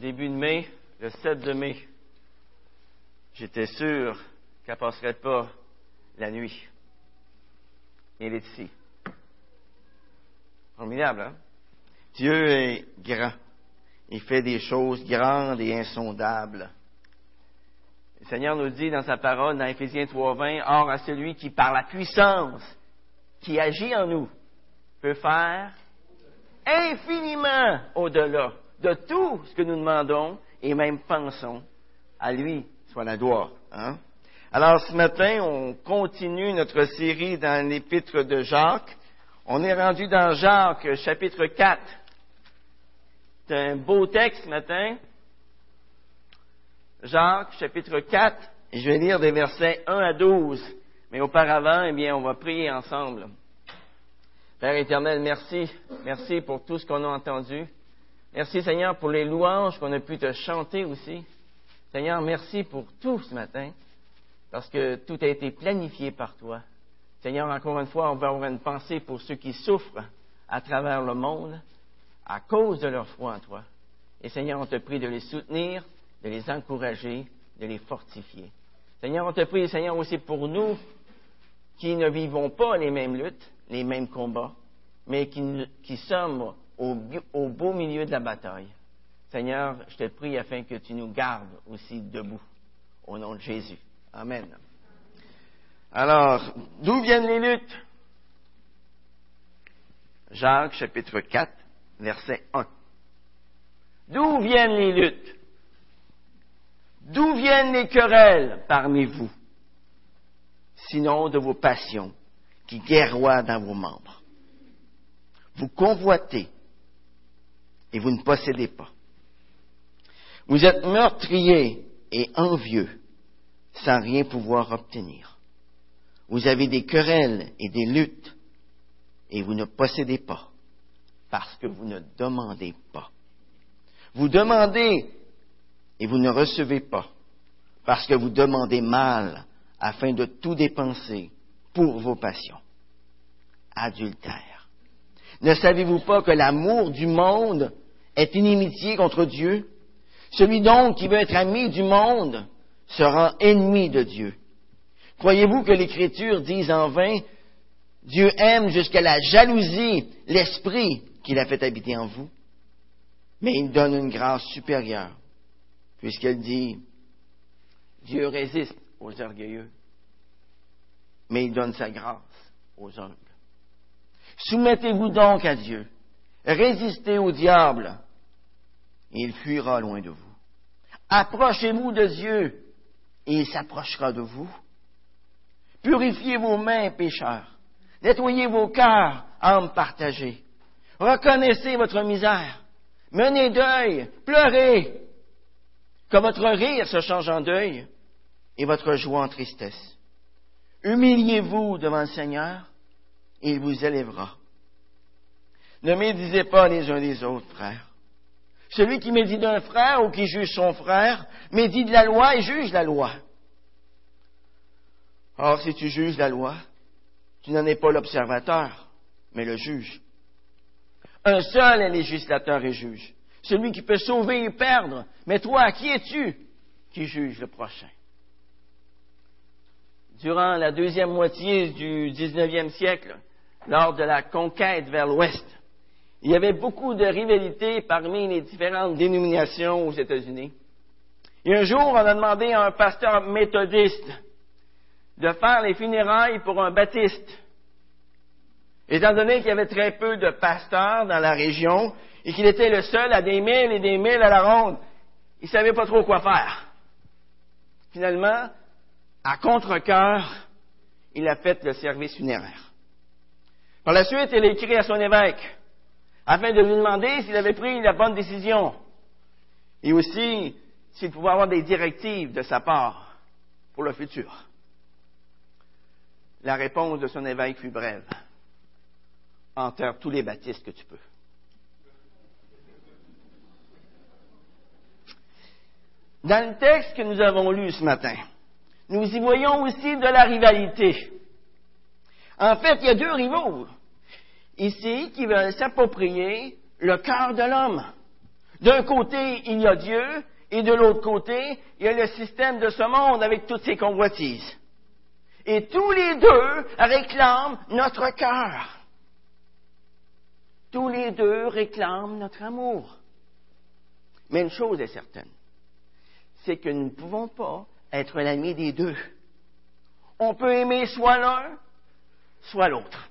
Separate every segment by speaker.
Speaker 1: début de mai, le 7 de mai, j'étais sûr qu'elle ne passerait pas la nuit. Et elle est ici. Formidable, hein? Dieu est grand. Il fait des choses grandes et insondables. Le Seigneur nous dit dans sa parole, dans Éphésiens 3.20, Or à celui qui, par la puissance qui agit en nous, peut faire infiniment au-delà de tout ce que nous demandons et même pensons. À lui soit la gloire. Hein? Alors ce matin, on continue notre série dans l'épître de Jacques. On est rendu dans Jacques chapitre 4. C'est un beau texte ce matin. Jacques chapitre 4. Et je vais lire des versets 1 à 12. Mais auparavant, eh bien, on va prier ensemble. Père éternel, merci. Merci pour tout ce qu'on a entendu. Merci Seigneur pour les louanges qu'on a pu te chanter aussi. Seigneur, merci pour tout ce matin, parce que tout a été planifié par toi. Seigneur, encore une fois, on va avoir une pensée pour ceux qui souffrent à travers le monde à cause de leur foi en toi. Et Seigneur, on te prie de les soutenir, de les encourager, de les fortifier. Seigneur, on te prie, Seigneur, aussi pour nous qui ne vivons pas les mêmes luttes, les mêmes combats, mais qui, sommes au, au, beau milieu de la bataille. Seigneur, je te prie afin que tu nous gardes aussi debout. Au nom de Jésus. Amen. Alors, d'où viennent les luttes? Jacques chapitre 4, verset 1. D'où viennent les luttes? D'où viennent les querelles parmi vous? Sinon de vos passions qui guerroient dans vos membres? Vous convoitez et vous ne possédez pas. Vous êtes meurtrier et envieux sans rien pouvoir obtenir. Vous avez des querelles et des luttes et vous ne possédez pas parce que vous ne demandez pas. Vous demandez et vous ne recevez pas parce que vous demandez mal afin de tout dépenser pour vos passions. Adultère. Ne savez-vous pas que l'amour du monde est inimitié contre Dieu? Celui donc qui veut être ami du monde sera ennemi de Dieu. Croyez-vous que l'Écriture dise en vain, Dieu aime jusqu'à la jalousie l'esprit qu'il a fait habiter en vous? Mais il donne une grâce supérieure, puisqu'elle dit, Dieu résiste aux orgueilleux, mais il donne sa grâce aux humbles. Soumettez-vous donc à Dieu. Résistez au diable, et il fuira loin de vous. Approchez-vous de Dieu, et il s'approchera de vous. Purifiez vos mains, pécheurs. Nettoyez vos cœurs, âmes partagées. Reconnaissez votre misère. Menez deuil, pleurez, que votre rire se change en deuil et votre joie en tristesse. Humiliez-vous devant le Seigneur et il vous élèvera. Ne médisez pas les uns des autres, frères. Celui qui médit d'un frère ou qui juge son frère, médit de la loi et juge la loi. Or, si tu juges la loi, tu n'en es pas l'observateur, mais le juge. Un seul est législateur et juge, celui qui peut sauver et perdre. Mais toi, qui es-tu qui juge le prochain? durant la deuxième moitié du 19e siècle, lors de la conquête vers l'Ouest, il y avait beaucoup de rivalités parmi les différentes dénominations aux États-Unis. Et un jour, on a demandé à un pasteur méthodiste de faire les funérailles pour un baptiste. Étant donné qu'il y avait très peu de pasteurs dans la région et qu'il était le seul à des milles et des milles à la ronde, il ne savait pas trop quoi faire. Finalement, à contre-cœur, il a fait le service funéraire. Par la suite, il a écrit à son évêque afin de lui demander s'il avait pris la bonne décision et aussi s'il pouvait avoir des directives de sa part pour le futur. La réponse de son évêque fut brève. Enterre tous les baptistes que tu peux. Dans le texte que nous avons lu ce matin, nous y voyons aussi de la rivalité. En fait, il y a deux rivaux ici qui veulent s'approprier le cœur de l'homme. D'un côté, il y a Dieu, et de l'autre côté, il y a le système de ce monde avec toutes ses convoitises. Et tous les deux réclament notre cœur. Tous les deux réclament notre amour. Mais une chose est certaine, c'est que nous ne pouvons pas être l'ami des deux. On peut aimer soit l'un, soit l'autre.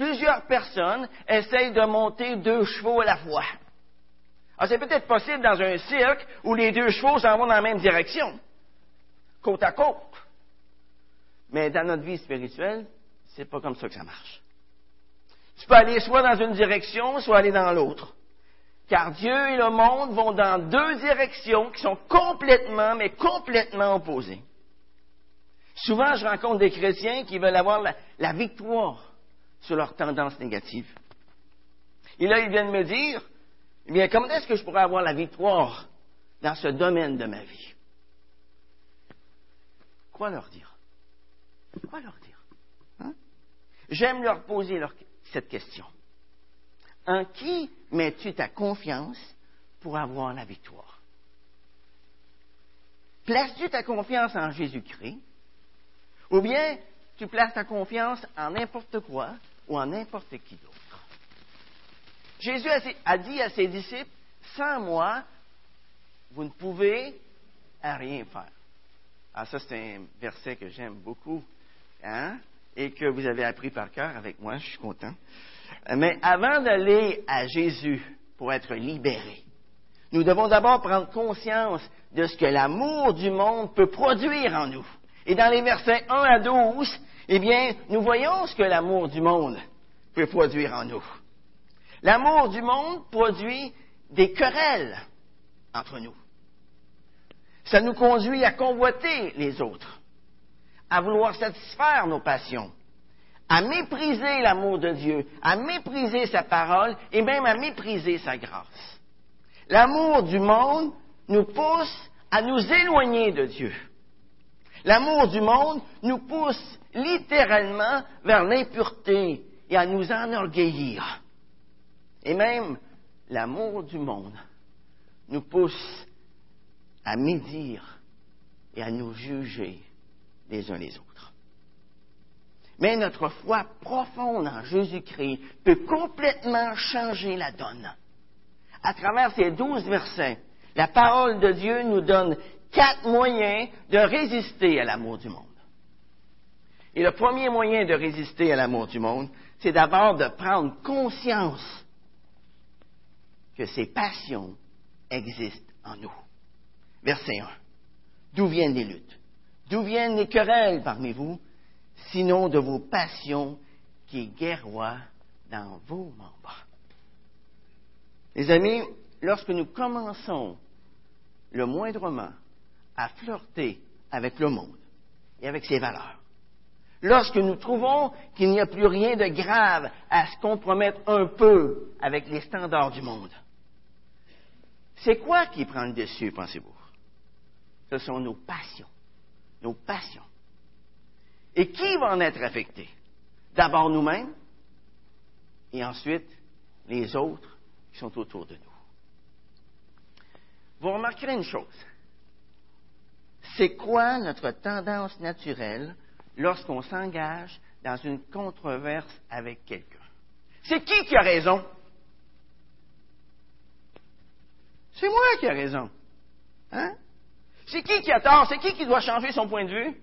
Speaker 1: Plusieurs personnes essayent de monter deux chevaux à la fois. Alors, c'est peut-être possible dans un cirque où les deux chevaux s'en vont dans la même direction, côte à côte. Mais dans notre vie spirituelle, c'est pas comme ça que ça marche. Tu peux aller soit dans une direction, soit aller dans l'autre. Car Dieu et le monde vont dans deux directions qui sont complètement, mais complètement opposées. Souvent, je rencontre des chrétiens qui veulent avoir la, victoire sur leurs tendances négatives. Et là, ils viennent me dire, eh bien, comment est-ce que je pourrais avoir la victoire dans ce domaine de ma vie? Quoi leur dire? Quoi leur dire? Hein? J'aime leur poser cette question. En qui mets-tu ta confiance pour avoir la victoire? Places-tu ta confiance en Jésus-Christ? Ou bien tu places ta confiance en n'importe quoi ou en n'importe qui d'autre? Jésus a dit à ses disciples, sans moi, vous ne pouvez rien faire. Ah, ça, c'est un verset que j'aime beaucoup, hein, et que vous avez appris par cœur avec moi, je suis content. Mais avant d'aller à Jésus pour être libérés, nous devons d'abord prendre conscience de ce que l'amour du monde peut produire en nous. Et dans les versets 1 à 12, eh bien, nous voyons ce que l'amour du monde peut produire en nous. L'amour du monde produit des querelles entre nous. Ça nous conduit à convoiter les autres, à vouloir satisfaire nos passions, à mépriser l'amour de Dieu, à mépriser sa parole et même à mépriser sa grâce. L'amour du monde nous pousse à nous éloigner de Dieu. L'amour du monde nous pousse littéralement vers l'impureté et à nous enorgueillir. Et même l'amour du monde nous pousse à médire et à nous juger les uns les autres. Mais notre foi profonde en Jésus-Christ peut complètement changer la donne. À travers ces douze versets, la parole de Dieu nous donne quatre moyens de résister à l'amour du monde. Et le premier moyen de résister à l'amour du monde, c'est d'abord de prendre conscience que ces passions existent en nous. Verset 1. D'où viennent les luttes? D'où viennent les querelles parmi vous, sinon de vos passions qui guerroient dans vos membres? Les amis, lorsque nous commençons le moindrement à flirter avec le monde et avec ses valeurs, lorsque nous trouvons qu'il n'y a plus rien de grave à se compromettre un peu avec les standards du monde, c'est quoi qui prend le dessus, pensez-vous? Ce sont nos passions. Nos passions. Et qui va en être affecté? D'abord nous-mêmes et ensuite les autres qui sont autour de nous. Vous remarquerez une chose. C'est quoi notre tendance naturelle lorsqu'on s'engage dans une controverse avec quelqu'un? C'est qui qui a raison? C'est moi qui ai raison. Hein? C'est qui qui a tort? C'est qui qui doit changer son point de vue?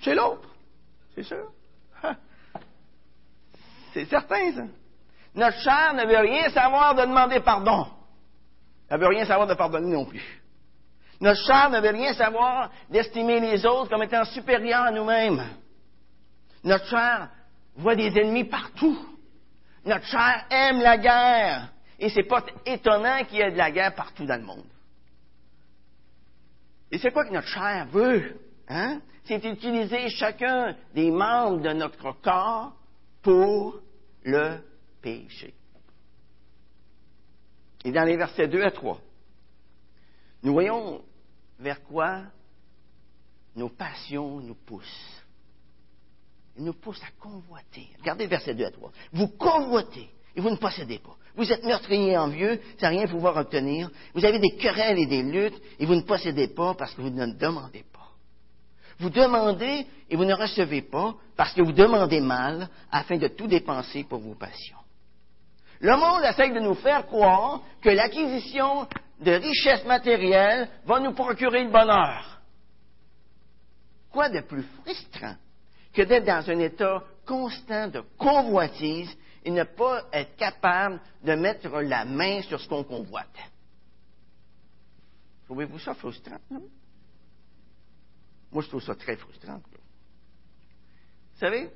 Speaker 1: C'est l'autre. C'est sûr. C'est certain, ça. Notre chair ne veut rien savoir de demander pardon. Elle ne veut rien savoir de pardonner non plus. Notre chair ne veut rien savoir d'estimer les autres comme étant supérieurs à nous-mêmes. Notre chair voit des ennemis partout. Notre chair aime la guerre. Et c'est pas étonnant qu'il y ait de la guerre partout dans le monde. Et c'est quoi que notre chair veut? Hein? C'est utiliser chacun des membres de notre corps pour le péché. Et dans les versets 2 à 3, nous voyons vers quoi nos passions nous poussent. Ils nous poussent à convoiter. Regardez verset 2 à 3. Vous convoitez et vous ne possédez pas. Vous êtes meurtrier envieux sans rien pouvoir obtenir. Vous avez des querelles et des luttes et vous ne possédez pas parce que vous ne demandez pas. Vous demandez et vous ne recevez pas parce que vous demandez mal afin de tout dépenser pour vos passions. Le monde essaie de nous faire croire que l'acquisition de richesses matérielles va nous procurer le bonheur. Quoi de plus frustrant que d'être dans un état constant de convoitise et ne pas être capable de mettre la main sur ce qu'on convoite? Trouvez-vous ça frustrant? Non? Moi, je trouve ça très frustrant. Vous savez,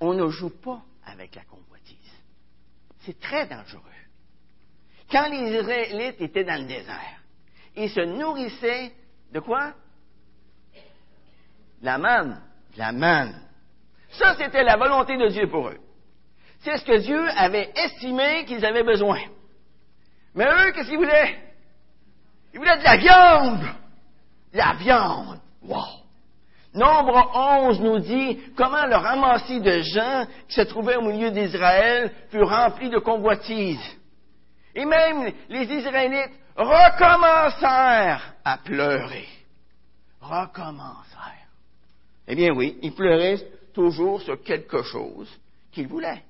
Speaker 1: on ne joue pas avec la convoitise. C'est très dangereux. Quand les Israélites étaient dans le désert, ils se nourrissaient de quoi? La manne. La manne. Ça, c'était la volonté de Dieu pour eux. C'est ce que Dieu avait estimé qu'ils avaient besoin. Mais eux, qu'est-ce qu'ils voulaient? Ils voulaient de la viande. La viande. Wow! Nombre 11 nous dit comment le ramassis de gens qui se trouvaient au milieu d'Israël fut rempli de convoitises. Et même les Israélites recommencèrent à pleurer. Recommencèrent. Eh bien oui, ils pleuraient toujours sur quelque chose qu'ils voulaient.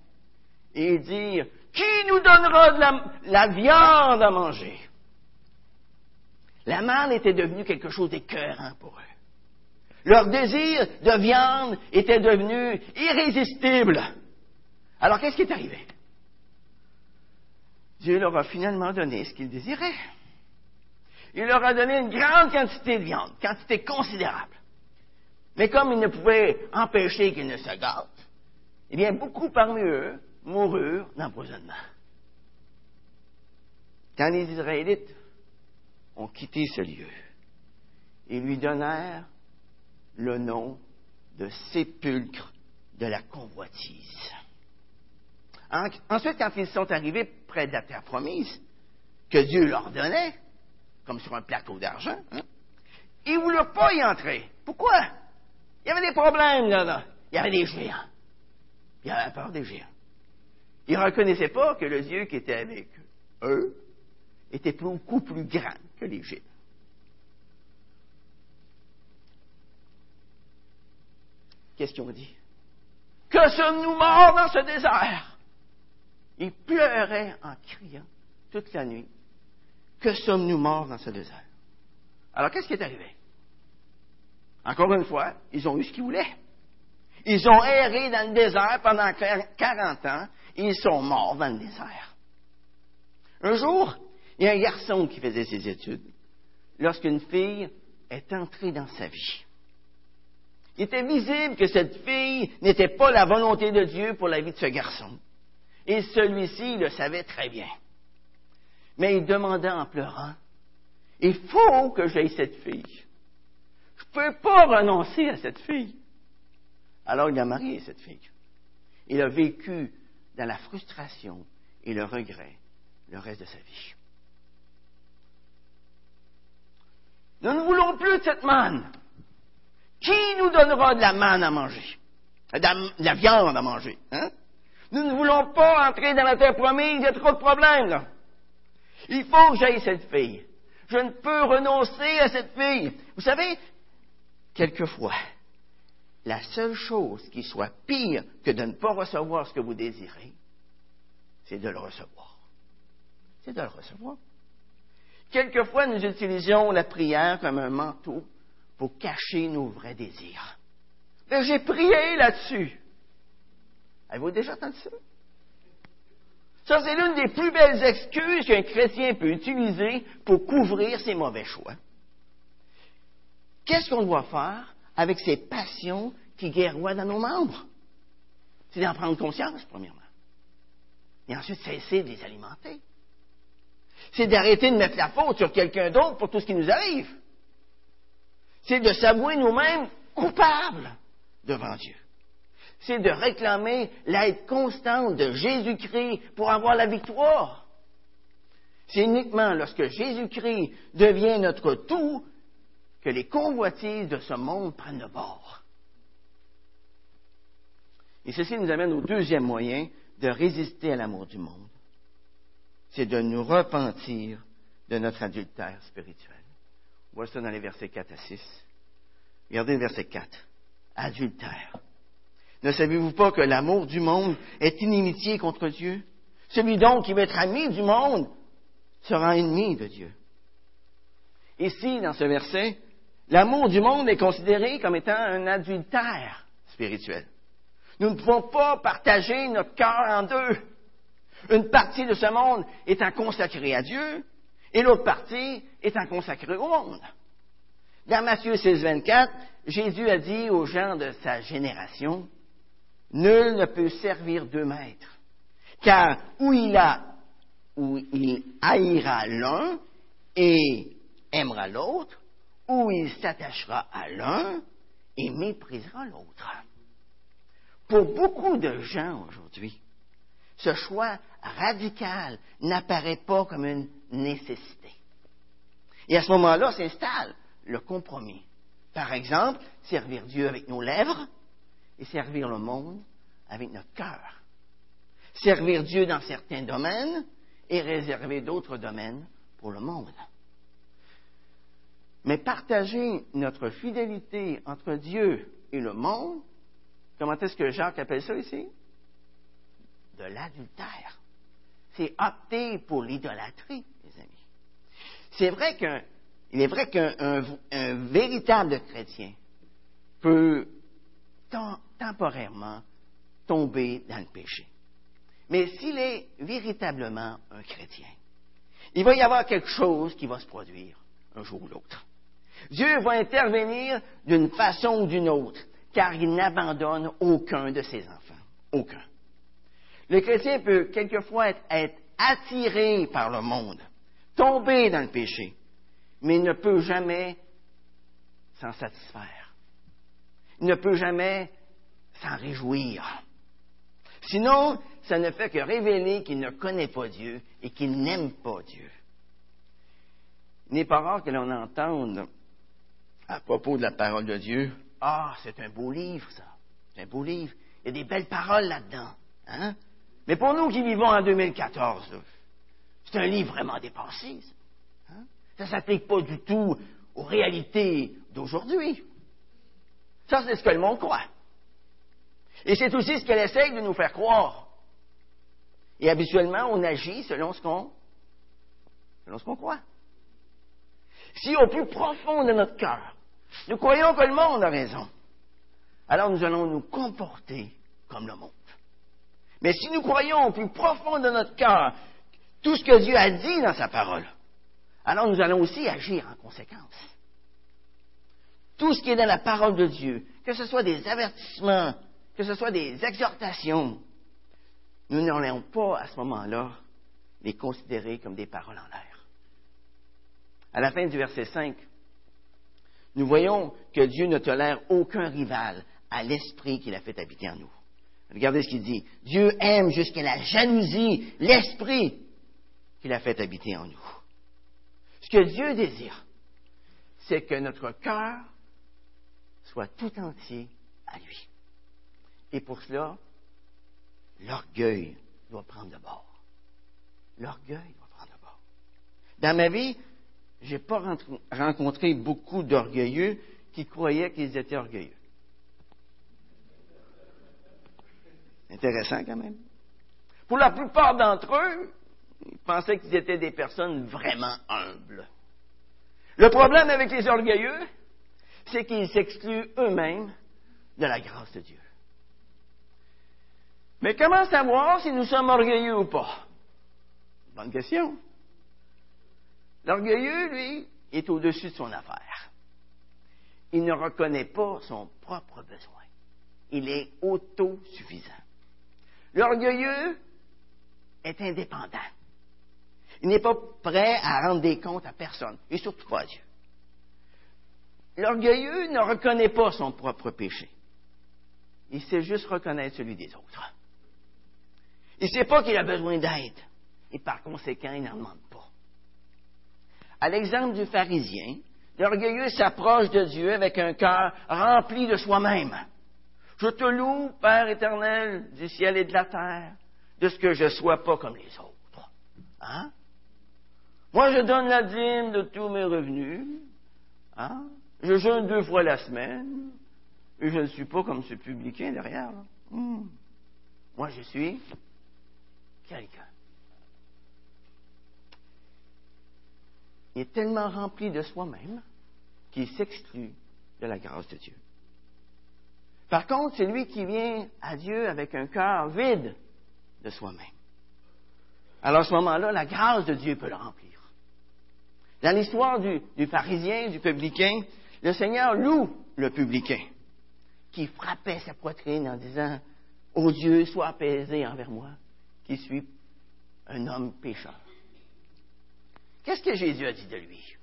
Speaker 1: Et dire, qui nous donnera de la, la viande à manger? La manne était devenue quelque chose d'écœurant pour eux. Leur désir de viande était devenu irrésistible. Alors qu'est-ce qui est arrivé? Dieu leur a finalement donné ce qu'ils désiraient. Il leur a donné une grande quantité de viande, quantité considérable. Mais comme il ne pouvait empêcher qu'ils ne se gâtent, eh bien, beaucoup parmi eux moururent d'empoisonnement. Quand les Israélites ont quitté ce lieu, ils lui donnèrent le nom de sépulcre de la convoitise. Ensuite, quand ils sont arrivés près de la terre promise, que Dieu leur donnait, comme sur un plateau d'argent, hein, ils ne voulaient pas y entrer. Pourquoi? Il y avait des problèmes là-dedans. Il y avait des géants. Il y avait peur des géants. Ils ne reconnaissaient pas que le Dieu qui était avec eux était beaucoup plus grand que les géants. Qu'est-ce qu'ils ont dit? Que sommes-nous morts dans ce désert? Ils pleuraient en criant toute la nuit. Que sommes-nous morts dans ce désert? Alors, qu'est-ce qui est arrivé? Encore une fois, ils ont eu ce qu'ils voulaient. Ils ont erré dans le désert pendant 40 ans et ils sont morts dans le désert. Un jour, il y a un garçon qui faisait ses études lorsqu'une fille est entrée dans sa vie. Il était visible que cette fille n'était pas la volonté de Dieu pour la vie de ce garçon. Et celui-ci le savait très bien. Mais il demanda en pleurant, il faut que j'aie cette fille. Je ne peux pas renoncer à cette fille. Alors il a marié cette fille. Il a vécu dans la frustration et le regret le reste de sa vie. Nous ne voulons plus de cette manne. Qui nous donnera de la manne à manger? De la, viande à manger. Hein? Nous ne voulons pas entrer dans la terre promise, il y a trop de problèmes. Il faut que j'aille cette fille. Je ne peux renoncer à cette fille. Vous savez, quelquefois, la seule chose qui soit pire que de ne pas recevoir ce que vous désirez, c'est de le recevoir. C'est de le recevoir. Quelquefois, nous utilisons la prière comme un manteau pour cacher nos vrais désirs. Mais j'ai prié là-dessus. Avez-vous déjà entendu ça? Ça, c'est l'une des plus belles excuses qu'un chrétien peut utiliser pour couvrir ses mauvais choix. Qu'est-ce qu'on doit faire avec ces passions qui guerroient dans nos membres? C'est d'en prendre conscience, premièrement. Et ensuite, cesser de les alimenter. C'est d'arrêter de mettre la faute sur quelqu'un d'autre pour tout ce qui nous arrive c'est de s'avouer nous-mêmes coupables devant Dieu. C'est de réclamer l'aide constante de Jésus-Christ pour avoir la victoire. C'est uniquement lorsque Jésus-Christ devient notre tout que les convoitises de ce monde prennent le bord. Et ceci nous amène au deuxième moyen de résister à l'amour du monde, c'est de nous repentir de notre adultère spirituel. Voici ça dans les versets 4 à 6. Regardez le verset 4. Adultère. Ne savez-vous pas que l'amour du monde est inimitié contre Dieu? Celui donc qui veut être ami du monde sera ennemi de Dieu. Ici, dans ce verset, l'amour du monde est considéré comme étant un adultère spirituel. Nous ne pouvons pas partager notre cœur en deux. Une partie de ce monde étant consacrée à Dieu et l'autre partie étant consacrée au monde. Dans Matthieu 6, 24, Jésus a dit aux gens de sa génération, Nul ne peut servir deux maîtres, car où il a, où il haïra l'un et aimera l'autre, ou il s'attachera à l'un et méprisera l'autre. Pour beaucoup de gens aujourd'hui, ce choix radical n'apparaît pas comme une nécessité. Et à ce moment-là s'installe le compromis. Par exemple, servir Dieu avec nos lèvres et servir le monde avec notre cœur. Servir Dieu dans certains domaines et réserver d'autres domaines pour le monde. Mais partager notre fidélité entre Dieu et le monde Comment est-ce que Jacques appelle ça ici? De l'adultère. C'est opter pour l'idolâtrie, les amis. C'est vrai qu'un, est vrai qu'un véritable chrétien peut temporairement tomber dans le péché. Mais s'il est véritablement un chrétien, il va y avoir quelque chose qui va se produire un jour ou l'autre. Dieu va intervenir d'une façon ou d'une autre car il n'abandonne aucun de ses enfants. Aucun. Le chrétien peut quelquefois être, attiré par le monde, tomber dans le péché, mais il ne peut jamais s'en satisfaire. Ne peut jamais s'en réjouir. Sinon, ça ne fait que révéler qu'il ne connaît pas Dieu et qu'il n'aime pas Dieu. Il n'est pas rare que l'on entende à propos de la parole de Dieu, ah, c'est un beau livre, ça. C'est un beau livre. Il y a des belles paroles là-dedans. Hein? Mais pour nous qui vivons en 2014, c'est un livre vraiment dépassé. Ça ne hein? s'applique pas du tout aux réalités d'aujourd'hui. Ça, c'est ce que le monde croit. Et c'est aussi ce qu'elle essaye de nous faire croire. Et habituellement, on agit selon ce qu'on selon ce qu'on croit. Si au plus profond de notre cœur, nous croyons que le monde a raison. Alors nous allons nous comporter comme le monde. Mais si nous croyons au plus profond de notre cœur tout ce que Dieu a dit dans sa parole, alors nous allons aussi agir en conséquence. Tout ce qui est dans la parole de Dieu, que ce soit des avertissements, que ce soit des exhortations, nous n'allons pas à ce moment-là les considérer comme des paroles en l'air. À la fin du verset 5, nous voyons que Dieu ne tolère aucun rival à l'esprit qu'il a fait habiter en nous. Regardez ce qu'il dit. Dieu aime jusqu'à la jalousie l'esprit qu'il a fait habiter en nous. Ce que Dieu désire, c'est que notre cœur soit tout entier à lui. Et pour cela, l'orgueil doit prendre de bord. L'orgueil doit prendre de bord. Dans ma vie, j'ai pas rencontré beaucoup d'orgueilleux qui croyaient qu'ils étaient orgueilleux. Intéressant quand même. Pour la plupart d'entre eux, ils pensaient qu'ils étaient des personnes vraiment humbles. Le problème avec les orgueilleux, c'est qu'ils s'excluent eux-mêmes de la grâce de Dieu. Mais comment savoir si nous sommes orgueilleux ou pas? Bonne question. L'orgueilleux, lui, est au-dessus de son affaire. Il ne reconnaît pas son propre besoin. Il est autosuffisant. L'orgueilleux est indépendant. Il n'est pas prêt à rendre des comptes à personne, et surtout pas à Dieu. L'orgueilleux ne reconnaît pas son propre péché. Il sait juste reconnaître celui des autres. Il ne sait pas qu'il a besoin d'aide, et par conséquent, il n'en demande pas. À l'exemple du pharisien, l'orgueilleux s'approche de Dieu avec un cœur rempli de soi-même. Je te loue, Père éternel du ciel et de la terre, de ce que je ne sois pas comme les autres. Hein? Moi, je donne la dîme de tous mes revenus. Hein? Je jeûne deux fois la semaine. Et je ne suis pas comme ce publicain derrière. Hmm. Moi, je suis quelqu'un. Il est tellement rempli de soi-même qu'il s'exclut de la grâce de Dieu. Par contre, c'est lui qui vient à Dieu avec un cœur vide de soi-même. Alors à ce moment-là, la grâce de Dieu peut le remplir. Dans l'histoire du, du, pharisien, du publicain, le Seigneur loue le publicain qui frappait sa poitrine en disant Ô oh Dieu, sois apaisé envers moi, qui suis un homme pécheur. Qu'est-ce que Jésus a dit de lui?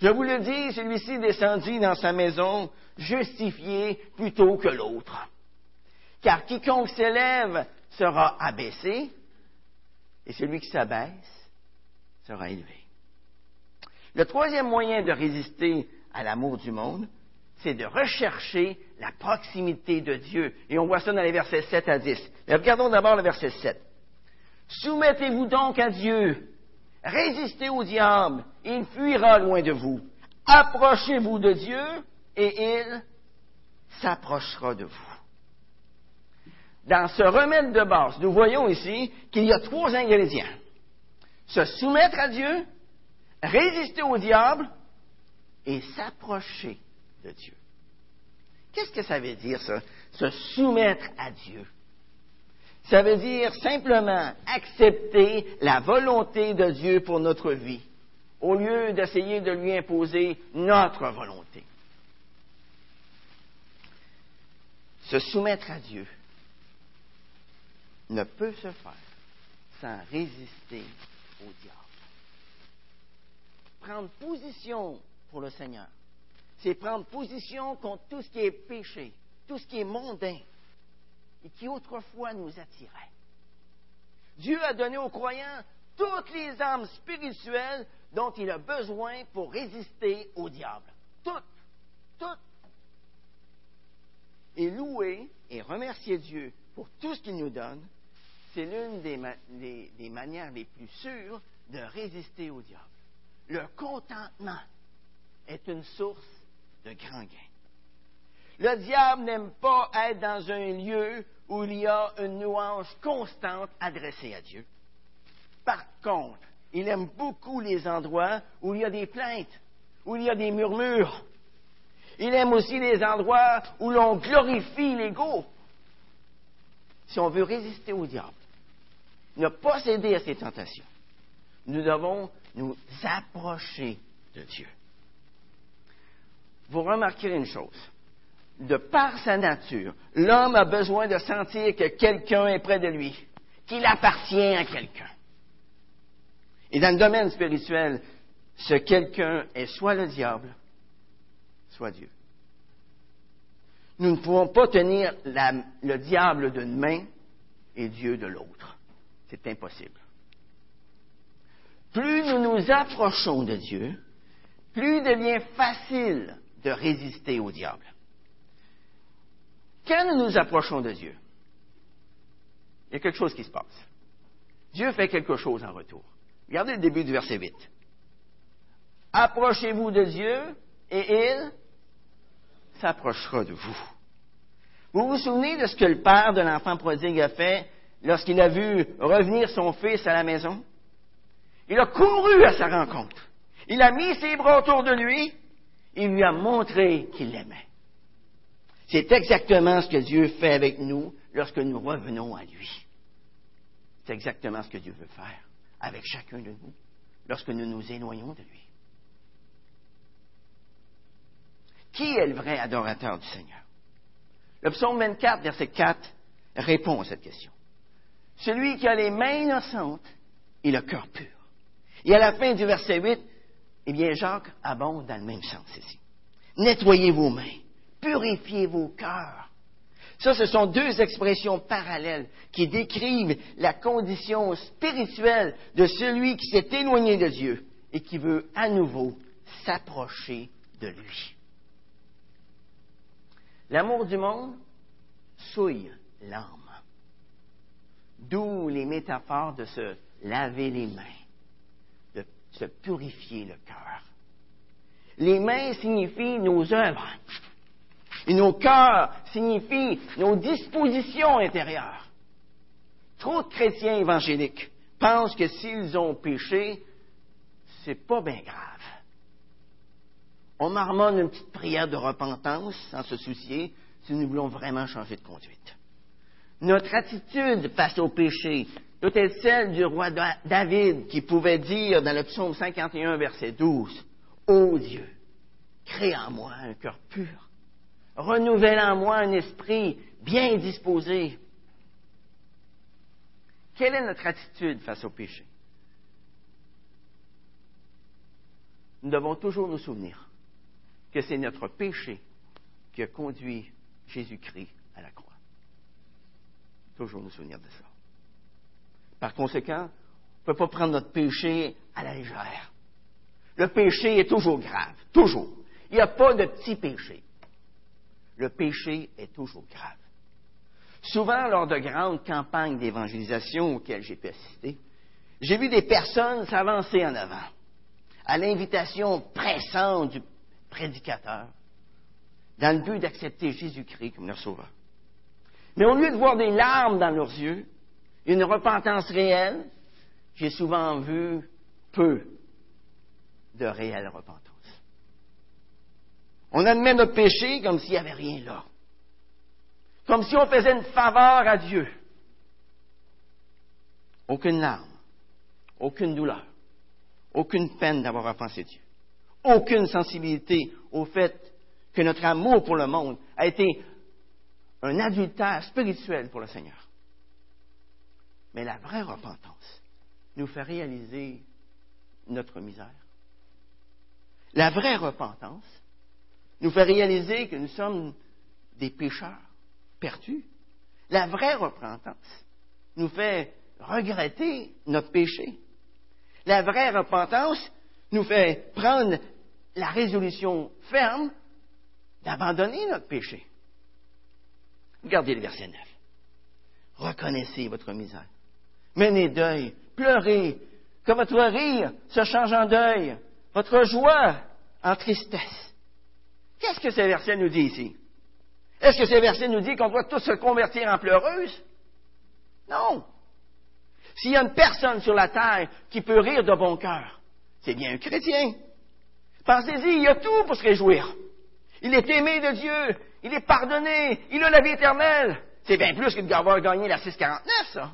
Speaker 1: Je vous le dis, celui-ci descendit dans sa maison justifié plutôt que l'autre. Car quiconque s'élève sera abaissé, et celui qui s'abaisse sera élevé. Le troisième moyen de résister à l'amour du monde, c'est de rechercher la proximité de Dieu. Et on voit ça dans les versets 7 à 10. Mais regardons d'abord le verset 7. Soumettez-vous donc à Dieu. Résistez au diable, il fuira loin de vous. Approchez-vous de Dieu et il s'approchera de vous. Dans ce remède de base, nous voyons ici qu'il y a trois ingrédients. Se soumettre à Dieu, résister au diable et s'approcher de Dieu. Qu'est-ce que ça veut dire, ça? Se soumettre à Dieu. Ça veut dire simplement accepter la volonté de Dieu pour notre vie, au lieu d'essayer de lui imposer notre volonté. Se soumettre à Dieu ne peut se faire sans résister au diable. Prendre position pour le Seigneur, c'est prendre position contre tout ce qui est péché, tout ce qui est mondain et qui autrefois nous attirait. Dieu a donné aux croyants toutes les armes spirituelles dont il a besoin pour résister au diable. Toutes, toutes. Et louer et remercier Dieu pour tout ce qu'il nous donne, c'est l'une des, des manières les plus sûres de résister au diable. Le contentement est une source de grand gain. Le diable n'aime pas être dans un lieu où il y a une louange constante adressée à Dieu. Par contre, il aime beaucoup les endroits où il y a des plaintes, où il y a des murmures. Il aime aussi les endroits où l'on glorifie l'ego. Si on veut résister au diable, ne pas céder à ses tentations, nous devons nous approcher de Dieu. Vous remarquerez une chose de par sa nature, l'homme a besoin de sentir que quelqu'un est près de lui, qu'il appartient à quelqu'un. Et dans le domaine spirituel, ce quelqu'un est soit le diable, soit Dieu. Nous ne pouvons pas tenir le diable d'une main et Dieu de l'autre. C'est impossible. Plus nous nous approchons de Dieu, plus il devient facile de résister au diable. Quand nous nous approchons de Dieu, il y a quelque chose qui se passe. Dieu fait quelque chose en retour. Regardez le début du verset 8. Approchez-vous de Dieu et il s'approchera de vous. Vous vous souvenez de ce que le père de l'enfant prodigue a fait lorsqu'il a vu revenir son fils à la maison? Il a couru à sa rencontre. Il a mis ses bras autour de lui. Il lui a montré qu'il l'aimait. C'est exactement ce que Dieu fait avec nous lorsque nous revenons à lui. C'est exactement ce que Dieu veut faire avec chacun de nous lorsque nous nous éloignons de lui. Qui est le vrai adorateur du Seigneur? Le psaume 24, verset 4, répond à cette question. Celui qui a les mains innocentes et le cœur pur. Et à la fin du verset 8, eh bien, Jacques abonde dans le même sens ici. Nettoyez vos mains purifiez vos cœurs. Ça, ce sont deux expressions parallèles qui décrivent la condition spirituelle de celui qui s'est éloigné de Dieu et qui veut à nouveau s'approcher de lui. L'amour du monde souille l'âme. D'où les métaphores de se laver les mains, se purifier le cœur. Les mains signifient nos œuvres. Et nos cœurs signifient nos dispositions intérieures. Trop de chrétiens évangéliques pensent que s'ils ont péché, c'est pas bien grave. On marmonne une petite prière de repentance sans se soucier si nous voulons vraiment changer de conduite. Notre attitude face au péché doit être celle du roi David qui pouvait dire dans le psaume 51, verset 12, Ô Dieu, crée en moi un cœur pur, renouvelle en moi un esprit bien disposé. Quelle est notre attitude face au péché? Nous devons toujours nous souvenir que c'est notre péché qui a conduit Jésus-Christ à la croix. Toujours nous souvenir de ça. Par conséquent, on ne peut pas prendre notre péché à la légère. Le péché est toujours grave, toujours. Il n'y a pas de petit péché. Le péché est toujours grave. Souvent, lors de grandes campagnes d'évangélisation auxquelles j'ai pu assister, j'ai vu des personnes s'avancer en avant, à l'invitation pressante du prédicateur, dans le but d'accepter Jésus-Christ comme leur sauveur. Mais au lieu de voir des larmes dans leurs yeux, une repentance réelle, j'ai souvent vu peu de réelle repentance. On admet notre péché comme s'il n'y avait rien là. Comme si on faisait une faveur à Dieu. Aucune larme, aucune douleur, aucune peine d'avoir offensé Dieu. Aucune sensibilité au fait que notre amour pour le monde a été un adultère spirituel pour le Seigneur. Mais la vraie repentance nous fait réaliser notre misère. La vraie repentance nous fait réaliser que nous sommes des pécheurs perdus. La vraie repentance nous fait regretter notre péché. La vraie repentance nous fait prendre la résolution ferme d'abandonner notre péché. Regardez le verset 9. Reconnaissez votre misère. Menez deuil, pleurez, que votre rire se change en deuil, votre joie en tristesse. Qu'est-ce que ce verset nous dit ici? Est-ce que ce verset nous dit qu'on doit tous se convertir en pleureuses? Non. S'il y a une personne sur la terre qui peut rire de bon cœur, c'est bien un chrétien. Pensez-y, il y a tout pour se réjouir. Il est aimé de Dieu, il est pardonné, il a la vie éternelle. C'est bien plus que d'avoir gagné la 649, ça.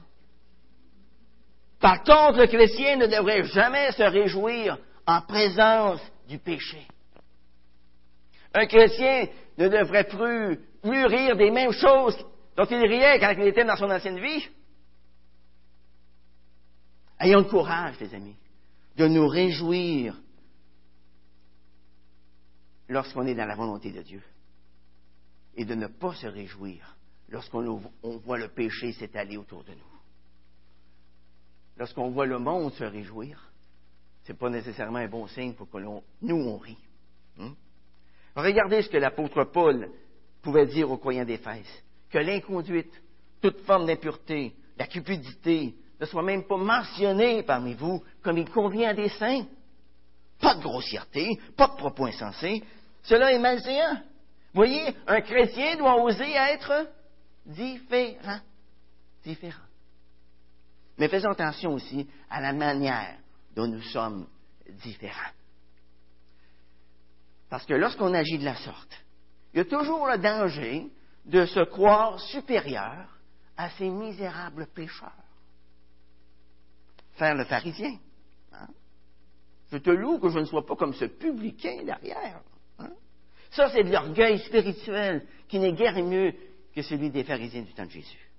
Speaker 1: Par contre, le chrétien ne devrait jamais se réjouir en présence du péché. Un chrétien ne devrait plus, rire des mêmes choses dont il riait quand il était dans son ancienne vie. Ayons le courage, les amis, de nous réjouir lorsqu'on est dans la volonté de Dieu et de ne pas se réjouir lorsqu'on voit le péché s'étaler autour de nous. Lorsqu'on voit le monde se réjouir, ce n'est pas nécessairement un bon signe pour que nous, on rit. Hein? Regardez ce que l'apôtre Paul pouvait dire aux croyants d'Éphèse, que l'inconduite, toute forme d'impureté, la cupidité, ne soit même pas mentionnée parmi vous comme il convient à des saints. Pas de grossièreté, pas de propos insensés, cela est malséant. Voyez, un chrétien doit oser être différent. Différent. Mais faisons attention aussi à la manière dont nous sommes différents. Parce que lorsqu'on agit de la sorte, il y a toujours le danger de se croire supérieur à ces misérables pécheurs. Faire le pharisien. Hein? Je te loue que je ne sois pas comme ce publicain derrière. Hein? Ça, c'est de l'orgueil spirituel qui n'est guère mieux que celui des pharisiens du temps de Jésus.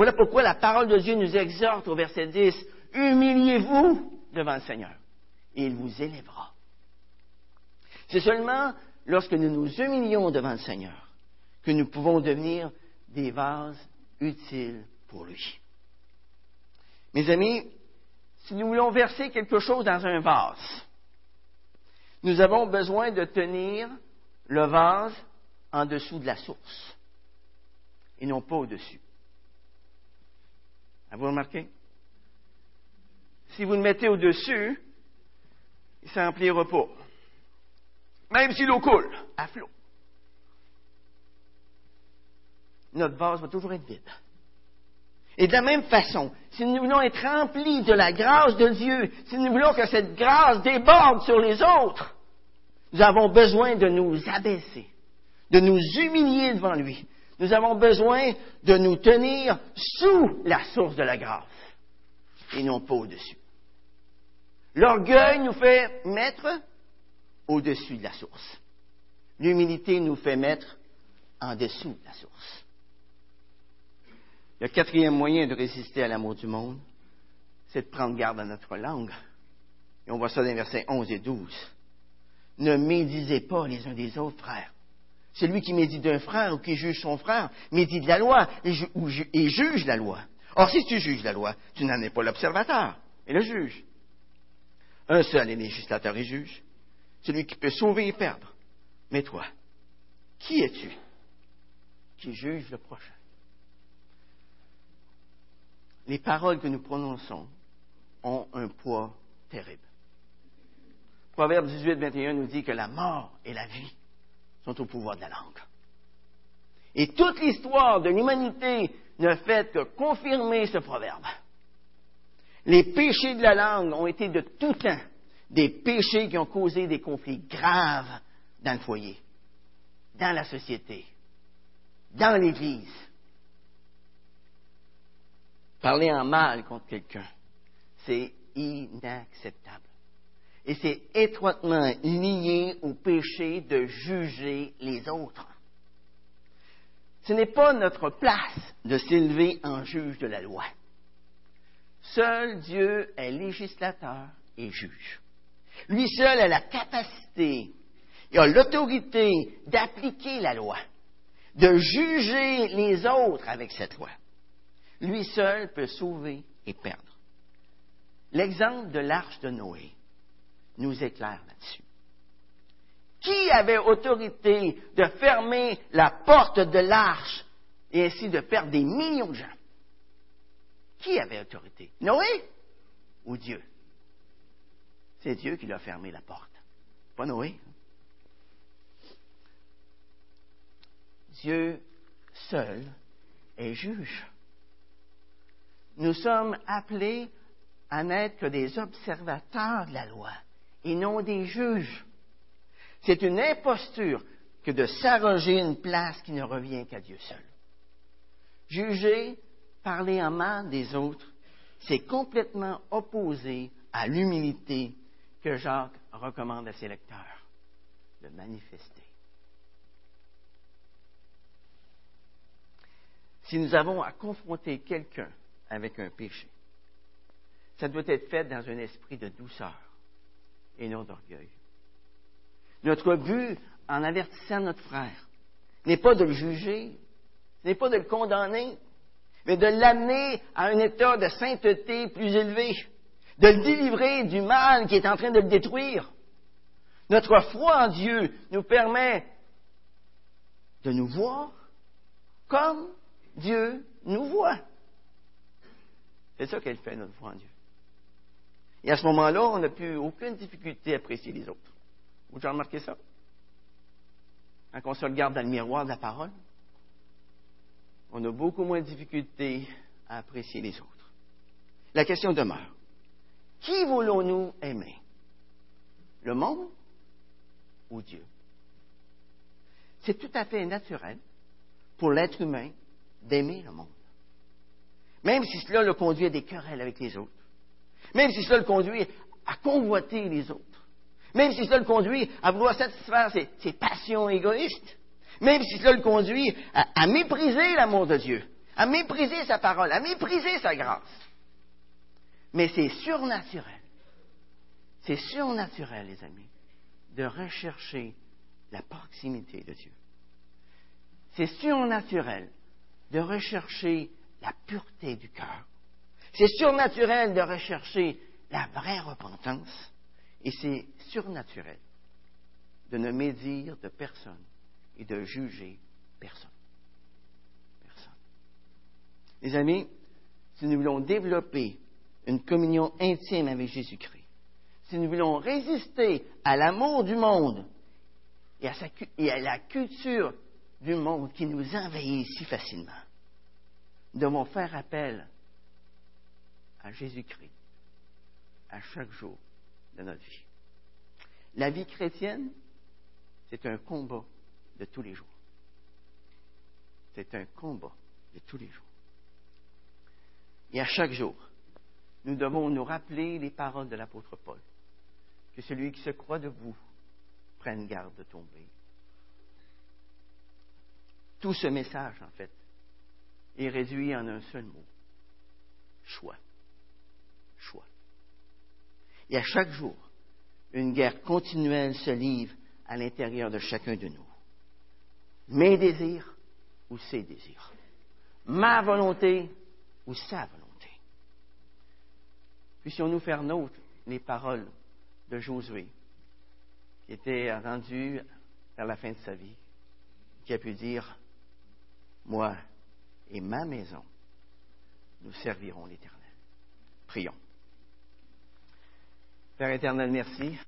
Speaker 1: Voilà pourquoi la parole de Dieu nous exhorte au verset 10, Humiliez-vous devant le Seigneur, et il vous élèvera. C'est seulement lorsque nous nous humilions devant le Seigneur que nous pouvons devenir des vases utiles pour lui. Mes amis, si nous voulons verser quelque chose dans un vase, nous avons besoin de tenir le vase en dessous de la source et non pas au-dessus. Avez-vous remarqué? Si vous le mettez au-dessus, il ne s'emplira pas. Même si l'eau coule à flot. Notre vase va toujours être vide. Et de la même façon, si nous voulons être remplis de la grâce de Dieu, si nous voulons que cette grâce déborde sur les autres, nous avons besoin de nous abaisser, de nous humilier devant lui. Nous avons besoin de nous tenir sous la source de la grâce et non pas au-dessus. L'orgueil nous fait mettre au-dessus de la source. L'humilité nous fait mettre en dessous de la source. Le quatrième moyen de résister à l'amour du monde, c'est de prendre garde à notre langue. Et on voit ça dans les versets 11 et 12. Ne médisez pas les uns des autres, frères. Celui qui médit d'un frère ou qui juge son frère médit de la loi et, juge la loi. Or, si tu juges la loi, tu n'en es pas l'observateur, et le juge. Un seul est législateur et juge, celui qui peut sauver et perdre. Mais toi, qui es-tu qui juge le prochain? Les paroles que nous prononçons ont un poids terrible. Proverbe 18, 21 nous dit que la mort et la vie sont au pouvoir de la langue. Et toute l'histoire de l'humanité ne fait que confirmer ce proverbe. Les péchés de la langue ont été de tout temps des péchés qui ont causé des conflits graves dans le foyer, dans la société, dans l'Église. Parler en mal contre quelqu'un, c'est inacceptable. Et c'est étroitement lié au péché de juger les autres. Ce n'est pas notre place de s'élever en juge de la loi. Seul Dieu est législateur et juge. Lui seul a la capacité et a l'autorité d'appliquer la loi, de juger les autres avec cette loi. Lui seul peut sauver et perdre. L'exemple de l'arche de Noé nous éclaire là-dessus. Qui avait autorité de fermer la porte de l'arche et ainsi de perdre des millions de gens? Qui avait autorité? Noé ou Dieu? C'est Dieu qui lui a fermé la porte, pas Noé. Dieu seul est juge. Nous sommes appelés à n'être que des observateurs de la loi et non des juges. C'est une imposture que de s'arroger une place qui ne revient qu'à Dieu seul. Juger, parler en mal des autres, c'est complètement opposé à l'humilité que Jacques recommande à ses lecteurs de manifester. Si nous avons à confronter quelqu'un avec un péché, ça doit être fait dans un esprit de douceur et non d'orgueil. Notre but en avertissant notre frère n'est pas de le juger, n'est pas de le condamner, mais de l'amener à un état de sainteté plus élevé, de le délivrer du mal qui est en train de le détruire. Notre foi en Dieu nous permet de nous voir comme Dieu nous voit. C'est ça qu'elle fait, notre foi en Dieu. Et à ce moment-là, on n'a plus aucune difficulté à apprécier les autres. Vous avez remarqué ça? Quand on se regarde dans le miroir de la parole, on a beaucoup moins de difficulté à apprécier les autres. La question demeure. Qui voulons-nous aimer? Le monde ou Dieu? C'est tout à fait naturel pour l'être humain d'aimer le monde. Même si cela le conduit à des querelles avec les autres. Même si cela le conduit à convoiter les autres. Même si cela le conduit à vouloir satisfaire ses, passions égoïstes. Même si cela le conduit à mépriser l'amour de Dieu, à mépriser sa parole, à mépriser sa grâce. Mais c'est surnaturel. C'est surnaturel, les amis, de rechercher la proximité de Dieu. C'est surnaturel de rechercher la pureté du cœur. C'est surnaturel de rechercher la vraie repentance. Et c'est surnaturel de ne médire de personne et de juger personne. Personne. Les amis, si nous voulons développer une communion intime avec Jésus-Christ, si nous voulons résister à l'amour du monde et à, et à, la culture du monde qui nous envahit si facilement, nous devons faire appel à Jésus-Christ à chaque jour de notre vie. La vie chrétienne, c'est un combat de tous les jours. C'est un combat de tous les jours. Et à chaque jour, nous devons nous rappeler les paroles de l'apôtre Paul. Que celui qui se croit de vous prenne garde de tomber. Tout ce message, en fait, est réduit en un seul mot. Choix. Choix. Et à chaque jour, une guerre continuelle se livre à l'intérieur de chacun de nous. Mes désirs ou ses désirs. Ma volonté ou sa volonté. Puissions-nous faire nôtre les paroles de Josué, qui était rendu vers la fin de sa vie, qui a pu dire, moi et ma maison, nous servirons l'Éternel. Prions. Père éternel, merci.